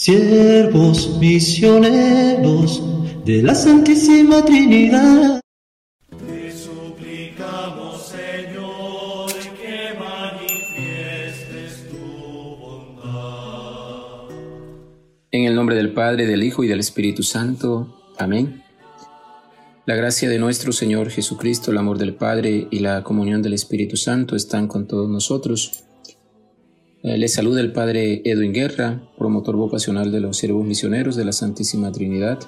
siervos misioneros de la Santísima Trinidad. Te suplicamos, Señor, que manifiestes tu bondad. En el nombre del Padre, del Hijo y del Espíritu Santo. Amén. La gracia de nuestro Señor Jesucristo, el amor del Padre y la comunión del Espíritu Santo están con todos nosotros. Eh, les saluda el Padre Edwin Guerra, promotor vocacional de los siervos misioneros de la Santísima Trinidad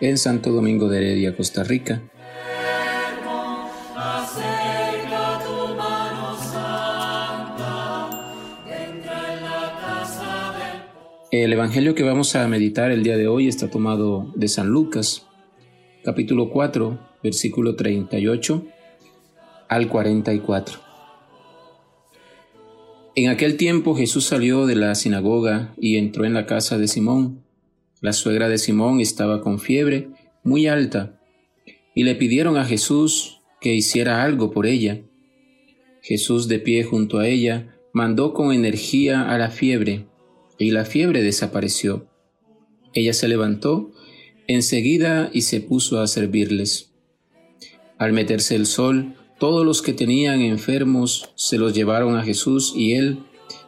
en Santo Domingo de Heredia, Costa Rica. El Evangelio que vamos a meditar el día de hoy está tomado de San Lucas, capítulo 4, versículo 38 al 44. En aquel tiempo Jesús salió de la sinagoga y entró en la casa de Simón. La suegra de Simón estaba con fiebre muy alta y le pidieron a Jesús que hiciera algo por ella. Jesús de pie junto a ella mandó con energía a la fiebre y la fiebre desapareció. Ella se levantó enseguida y se puso a servirles. Al meterse el sol, todos los que tenían enfermos se los llevaron a Jesús y él,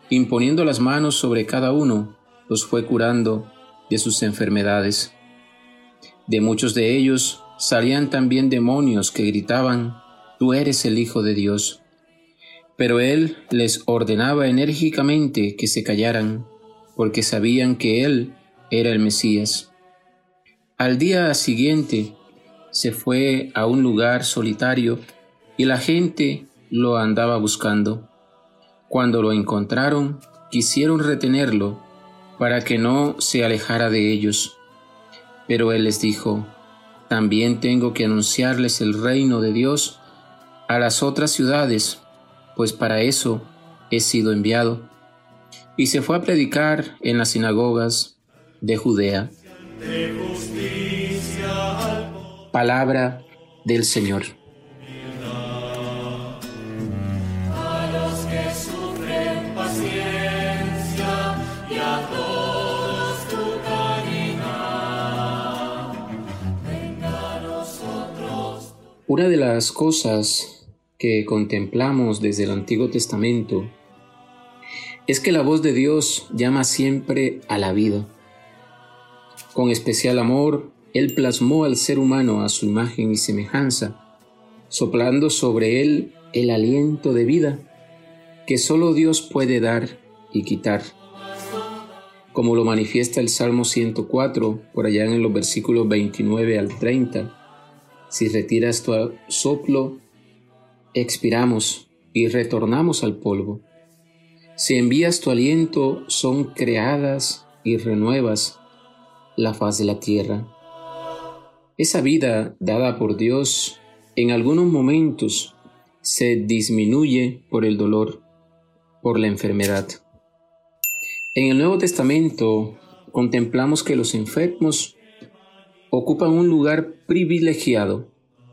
imponiendo las manos sobre cada uno, los fue curando de sus enfermedades. De muchos de ellos salían también demonios que gritaban, Tú eres el Hijo de Dios. Pero él les ordenaba enérgicamente que se callaran, porque sabían que él era el Mesías. Al día siguiente se fue a un lugar solitario y la gente lo andaba buscando. Cuando lo encontraron, quisieron retenerlo para que no se alejara de ellos. Pero él les dijo, también tengo que anunciarles el reino de Dios a las otras ciudades, pues para eso he sido enviado. Y se fue a predicar en las sinagogas de Judea. Palabra del Señor. Una de las cosas que contemplamos desde el Antiguo Testamento es que la voz de Dios llama siempre a la vida. Con especial amor, Él plasmó al ser humano a su imagen y semejanza, soplando sobre él el aliento de vida que solo Dios puede dar y quitar. Como lo manifiesta el Salmo 104, por allá en los versículos 29 al 30, si retiras tu soplo, expiramos y retornamos al polvo. Si envías tu aliento, son creadas y renuevas la faz de la tierra. Esa vida dada por Dios en algunos momentos se disminuye por el dolor, por la enfermedad. En el Nuevo Testamento contemplamos que los enfermos ocupan un lugar privilegiado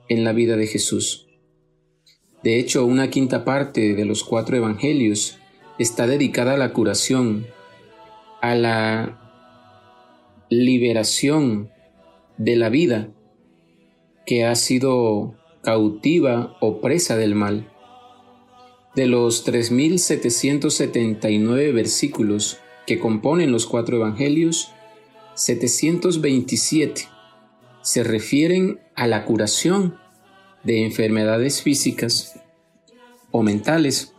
en la vida de Jesús. De hecho, una quinta parte de los cuatro evangelios está dedicada a la curación, a la liberación de la vida que ha sido cautiva o presa del mal. De los 3.779 versículos que componen los cuatro evangelios, 727 se refieren a la curación de enfermedades físicas o mentales.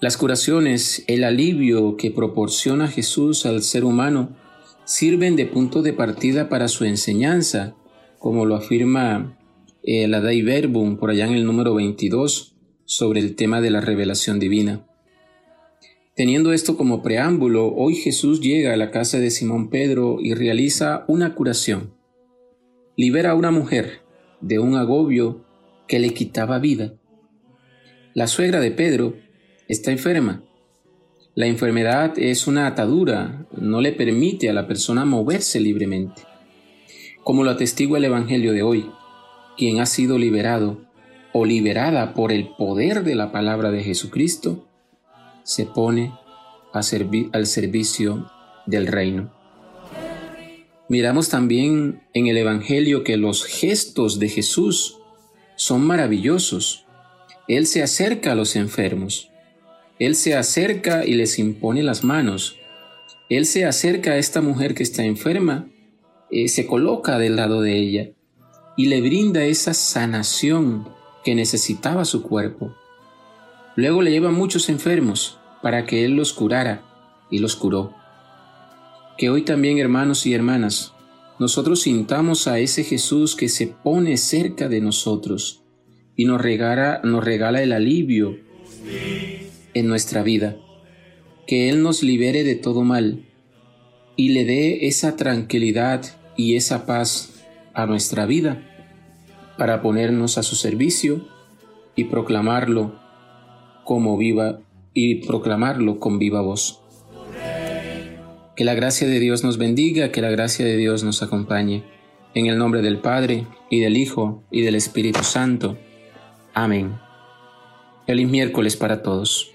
Las curaciones, el alivio que proporciona Jesús al ser humano, sirven de punto de partida para su enseñanza, como lo afirma eh, la Dei Verbum por allá en el número 22 sobre el tema de la revelación divina. Teniendo esto como preámbulo, hoy Jesús llega a la casa de Simón Pedro y realiza una curación. Libera a una mujer de un agobio que le quitaba vida. La suegra de Pedro está enferma. La enfermedad es una atadura, no le permite a la persona moverse libremente. Como lo atestigua el Evangelio de hoy, quien ha sido liberado o liberada por el poder de la palabra de Jesucristo, se pone a al servicio del reino. Miramos también en el Evangelio que los gestos de Jesús son maravillosos. Él se acerca a los enfermos. Él se acerca y les impone las manos. Él se acerca a esta mujer que está enferma, eh, se coloca del lado de ella y le brinda esa sanación que necesitaba su cuerpo. Luego le lleva muchos enfermos para que Él los curara y los curó. Que hoy también, hermanos y hermanas, nosotros sintamos a ese Jesús que se pone cerca de nosotros y nos regala, nos regala el alivio en nuestra vida. Que Él nos libere de todo mal y le dé esa tranquilidad y esa paz a nuestra vida para ponernos a su servicio y proclamarlo como viva y proclamarlo con viva voz. Que la gracia de Dios nos bendiga, que la gracia de Dios nos acompañe. En el nombre del Padre, y del Hijo, y del Espíritu Santo. Amén. Feliz miércoles para todos.